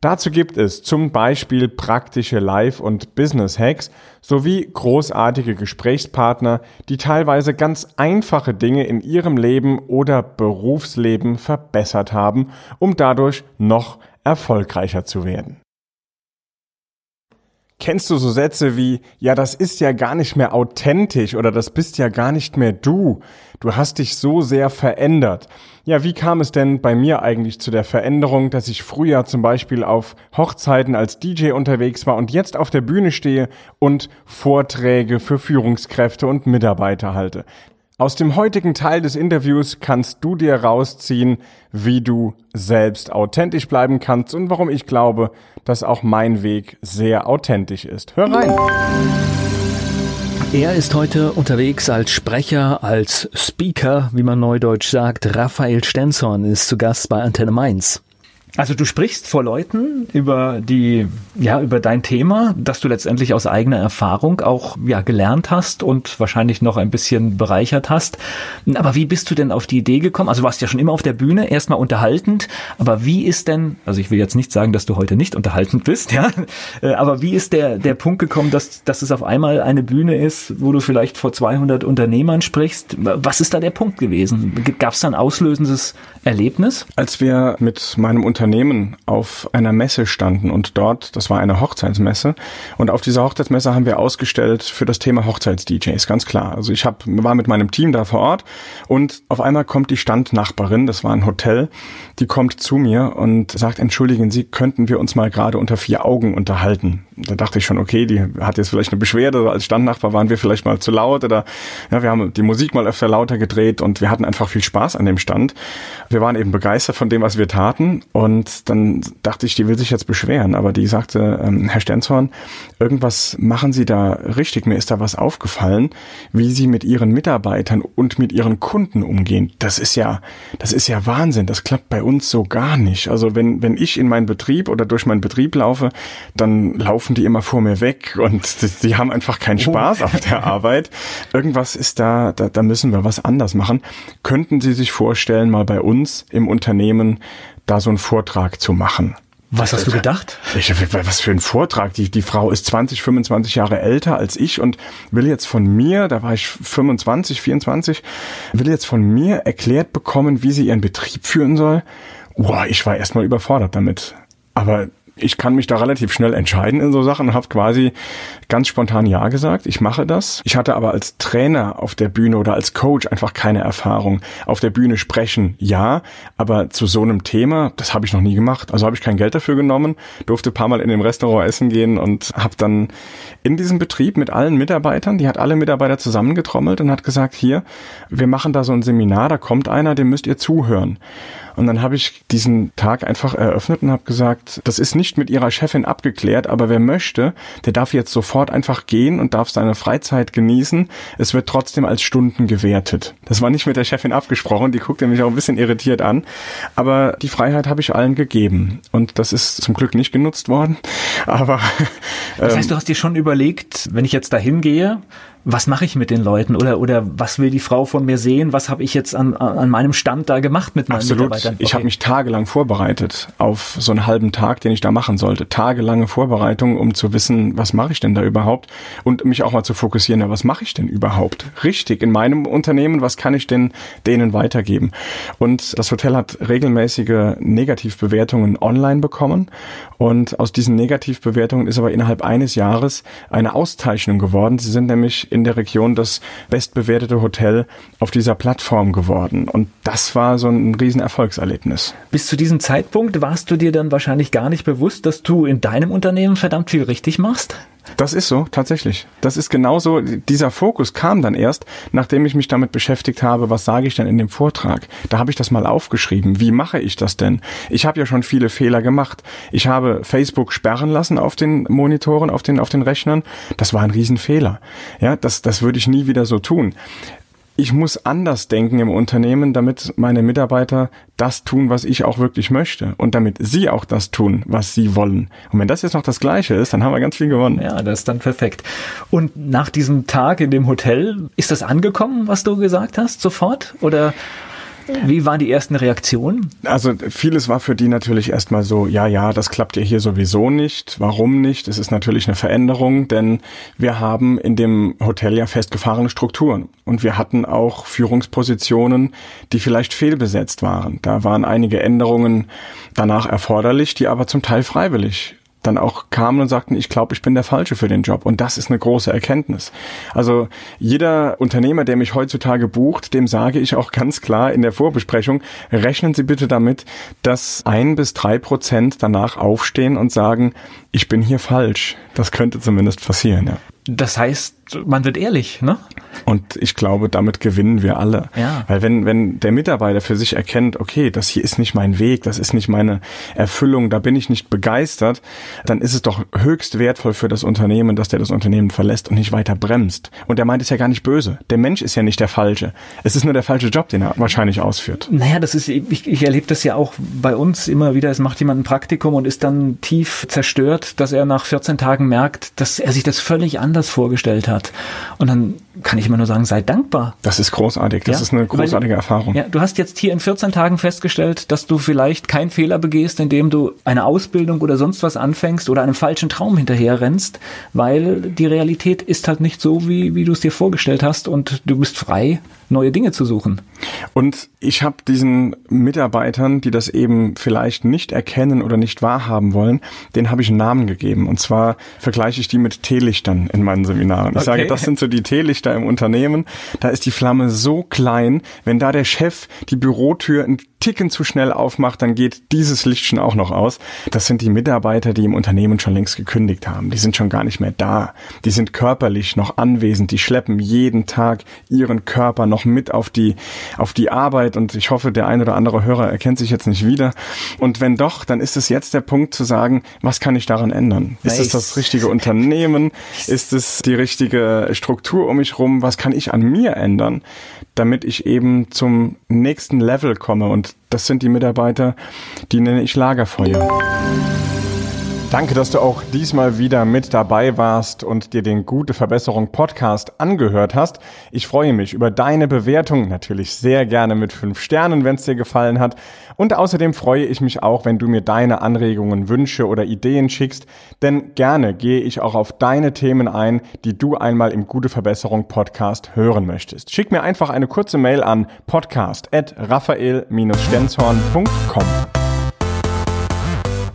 Dazu gibt es zum Beispiel praktische Live- und Business-Hacks sowie großartige Gesprächspartner, die teilweise ganz einfache Dinge in ihrem Leben oder Berufsleben verbessert haben, um dadurch noch erfolgreicher zu werden. Kennst du so Sätze wie, ja, das ist ja gar nicht mehr authentisch oder das bist ja gar nicht mehr du. Du hast dich so sehr verändert. Ja, wie kam es denn bei mir eigentlich zu der Veränderung, dass ich früher zum Beispiel auf Hochzeiten als DJ unterwegs war und jetzt auf der Bühne stehe und Vorträge für Führungskräfte und Mitarbeiter halte? Aus dem heutigen Teil des Interviews kannst du dir rausziehen, wie du selbst authentisch bleiben kannst und warum ich glaube, dass auch mein Weg sehr authentisch ist. Hör rein! Er ist heute unterwegs als Sprecher, als Speaker, wie man neudeutsch sagt. Raphael Stenzhorn ist zu Gast bei Antenne Mainz. Also du sprichst vor Leuten über die, ja, über dein Thema, das du letztendlich aus eigener Erfahrung auch, ja, gelernt hast und wahrscheinlich noch ein bisschen bereichert hast. Aber wie bist du denn auf die Idee gekommen? Also du warst ja schon immer auf der Bühne, erstmal unterhaltend. Aber wie ist denn, also ich will jetzt nicht sagen, dass du heute nicht unterhaltend bist, ja. Äh, aber wie ist der, der Punkt gekommen, dass, dass es auf einmal eine Bühne ist, wo du vielleicht vor 200 Unternehmern sprichst? Was ist da der Punkt gewesen? Gab es da ein auslösendes Erlebnis? Als wir mit meinem Unternehmen Unternehmen auf einer Messe standen und dort, das war eine Hochzeitsmesse, und auf dieser Hochzeitsmesse haben wir ausgestellt für das Thema Hochzeits-DJs, ganz klar. Also ich hab, war mit meinem Team da vor Ort und auf einmal kommt die Standnachbarin, das war ein Hotel, die kommt zu mir und sagt, entschuldigen Sie, könnten wir uns mal gerade unter vier Augen unterhalten? Da dachte ich schon, okay, die hat jetzt vielleicht eine Beschwerde, als Standnachbar waren wir vielleicht mal zu laut oder ja, wir haben die Musik mal öfter lauter gedreht und wir hatten einfach viel Spaß an dem Stand. Wir waren eben begeistert von dem, was wir taten und und dann dachte ich, die will sich jetzt beschweren, aber die sagte, ähm, Herr Stenzhorn, irgendwas machen Sie da richtig. Mir ist da was aufgefallen, wie Sie mit Ihren Mitarbeitern und mit Ihren Kunden umgehen. Das ist ja, das ist ja Wahnsinn. Das klappt bei uns so gar nicht. Also wenn, wenn ich in meinen Betrieb oder durch meinen Betrieb laufe, dann laufen die immer vor mir weg und die, die haben einfach keinen oh. Spaß auf der Arbeit. Irgendwas ist da, da, da müssen wir was anders machen. Könnten Sie sich vorstellen, mal bei uns im Unternehmen da so einen Vortrag zu machen. Was hast du gedacht? Ich, was für ein Vortrag. Die, die Frau ist 20, 25 Jahre älter als ich und will jetzt von mir, da war ich 25, 24, will jetzt von mir erklärt bekommen, wie sie ihren Betrieb führen soll. Boah, ich war erstmal überfordert damit. Aber ich kann mich da relativ schnell entscheiden in so Sachen und habe quasi ganz spontan Ja gesagt. Ich mache das. Ich hatte aber als Trainer auf der Bühne oder als Coach einfach keine Erfahrung. Auf der Bühne sprechen, ja, aber zu so einem Thema, das habe ich noch nie gemacht. Also habe ich kein Geld dafür genommen, durfte paar Mal in dem Restaurant essen gehen und habe dann in diesem Betrieb mit allen Mitarbeitern, die hat alle Mitarbeiter zusammengetrommelt und hat gesagt, hier, wir machen da so ein Seminar, da kommt einer, dem müsst ihr zuhören. Und dann habe ich diesen Tag einfach eröffnet und habe gesagt, das ist nicht mit ihrer Chefin abgeklärt, aber wer möchte, der darf jetzt sofort einfach gehen und darf seine Freizeit genießen. Es wird trotzdem als Stunden gewertet. Das war nicht mit der Chefin abgesprochen, die guckte mich auch ein bisschen irritiert an, aber die Freiheit habe ich allen gegeben und das ist zum Glück nicht genutzt worden. Aber das heißt, du hast dir schon überlegt, wenn ich jetzt dahin gehe, was mache ich mit den Leuten oder oder was will die Frau von mir sehen? Was habe ich jetzt an, an meinem Stand da gemacht mit meinen Absolut. Mitarbeitern? Okay. Ich habe mich tagelang vorbereitet auf so einen halben Tag, den ich da machen sollte. Tagelange Vorbereitung, um zu wissen, was mache ich denn da überhaupt und mich auch mal zu fokussieren, ja, was mache ich denn überhaupt richtig in meinem Unternehmen? Was kann ich denn denen weitergeben? Und das Hotel hat regelmäßige Negativbewertungen online bekommen und aus diesen Negativbewertungen ist aber innerhalb eines Jahres eine Auszeichnung geworden. Sie sind nämlich in der Region das bestbewertete Hotel auf dieser Plattform geworden. Und das war so ein Riesenerfolgserlebnis. Bis zu diesem Zeitpunkt warst du dir dann wahrscheinlich gar nicht bewusst, dass du in deinem Unternehmen verdammt viel richtig machst? Das ist so, tatsächlich. Das ist genauso, dieser Fokus kam dann erst, nachdem ich mich damit beschäftigt habe, was sage ich denn in dem Vortrag. Da habe ich das mal aufgeschrieben. Wie mache ich das denn? Ich habe ja schon viele Fehler gemacht. Ich habe Facebook sperren lassen auf den Monitoren, auf den, auf den Rechnern. Das war ein Riesenfehler. Ja, das, das würde ich nie wieder so tun ich muss anders denken im Unternehmen, damit meine Mitarbeiter das tun, was ich auch wirklich möchte und damit sie auch das tun, was sie wollen. Und wenn das jetzt noch das Gleiche ist, dann haben wir ganz viel gewonnen. Ja, das ist dann perfekt. Und nach diesem Tag in dem Hotel, ist das angekommen, was du gesagt hast, sofort? Oder wie waren die ersten Reaktionen? Also vieles war für die natürlich erstmal so, ja, ja, das klappt ja hier sowieso nicht. Warum nicht? Es ist natürlich eine Veränderung, denn wir haben in dem Hotel ja festgefahrene Strukturen und wir hatten auch Führungspositionen, die vielleicht fehlbesetzt waren. Da waren einige Änderungen danach erforderlich, die aber zum Teil freiwillig dann auch kamen und sagten, ich glaube, ich bin der Falsche für den Job. Und das ist eine große Erkenntnis. Also jeder Unternehmer, der mich heutzutage bucht, dem sage ich auch ganz klar in der Vorbesprechung, rechnen Sie bitte damit, dass ein bis drei Prozent danach aufstehen und sagen, ich bin hier falsch. Das könnte zumindest passieren. Ja. Das heißt, man wird ehrlich, ne? Und ich glaube, damit gewinnen wir alle. Ja. Weil wenn, wenn der Mitarbeiter für sich erkennt, okay, das hier ist nicht mein Weg, das ist nicht meine Erfüllung, da bin ich nicht begeistert, dann ist es doch höchst wertvoll für das Unternehmen, dass der das Unternehmen verlässt und nicht weiter bremst. Und der meint es ja gar nicht böse. Der Mensch ist ja nicht der Falsche. Es ist nur der falsche Job, den er wahrscheinlich ausführt. Naja, das ist, ich, ich erlebe das ja auch bei uns immer wieder. Es macht jemand ein Praktikum und ist dann tief zerstört, dass er nach 14 Tagen merkt, dass er sich das völlig anders vorgestellt hat. Und dann kann ich immer nur sagen, sei dankbar. Das ist großartig. Das ja? ist eine großartige Weil, Erfahrung. Ja, du hast jetzt hier in 14 Tagen festgestellt, dass du vielleicht keinen Fehler begehst, indem du eine Ausbildung oder sonst was anfängst oder einem falschen Traum hinterher rennst, weil die Realität ist halt nicht so, wie, wie du es dir vorgestellt hast und du bist frei, neue Dinge zu suchen. Und ich habe diesen Mitarbeitern, die das eben vielleicht nicht erkennen oder nicht wahrhaben wollen, den habe ich einen Namen gegeben. Und zwar vergleiche ich die mit Teelichtern in meinen Seminaren. Ich okay. sage, das sind so die Teelichter im Unternehmen. Da ist die Flamme so klein, wenn da der Chef die Bürotür ein Ticken zu schnell aufmacht, dann geht dieses Licht schon auch noch aus. Das sind die Mitarbeiter, die im Unternehmen schon längst gekündigt haben. Die sind schon gar nicht mehr da. Die sind körperlich noch anwesend. Die schleppen jeden Tag ihren Körper noch mit auf die, auf die Arbeit. Und ich hoffe, der ein oder andere Hörer erkennt sich jetzt nicht wieder. Und wenn doch, dann ist es jetzt der Punkt zu sagen, was kann ich daran ändern? Ist es das richtige Unternehmen? Ist es die richtige Struktur um mich rum? Was kann ich an mir ändern, damit ich eben zum nächsten Level komme? Und das sind die Mitarbeiter, die nenne ich Lagerfeuer. Danke, dass du auch diesmal wieder mit dabei warst und dir den Gute Verbesserung Podcast angehört hast. Ich freue mich über deine Bewertung, natürlich sehr gerne mit fünf Sternen, wenn es dir gefallen hat. Und außerdem freue ich mich auch, wenn du mir deine Anregungen, Wünsche oder Ideen schickst, denn gerne gehe ich auch auf deine Themen ein, die du einmal im Gute Verbesserung Podcast hören möchtest. Schick mir einfach eine kurze Mail an podcast@raphael-stenzhorn.com.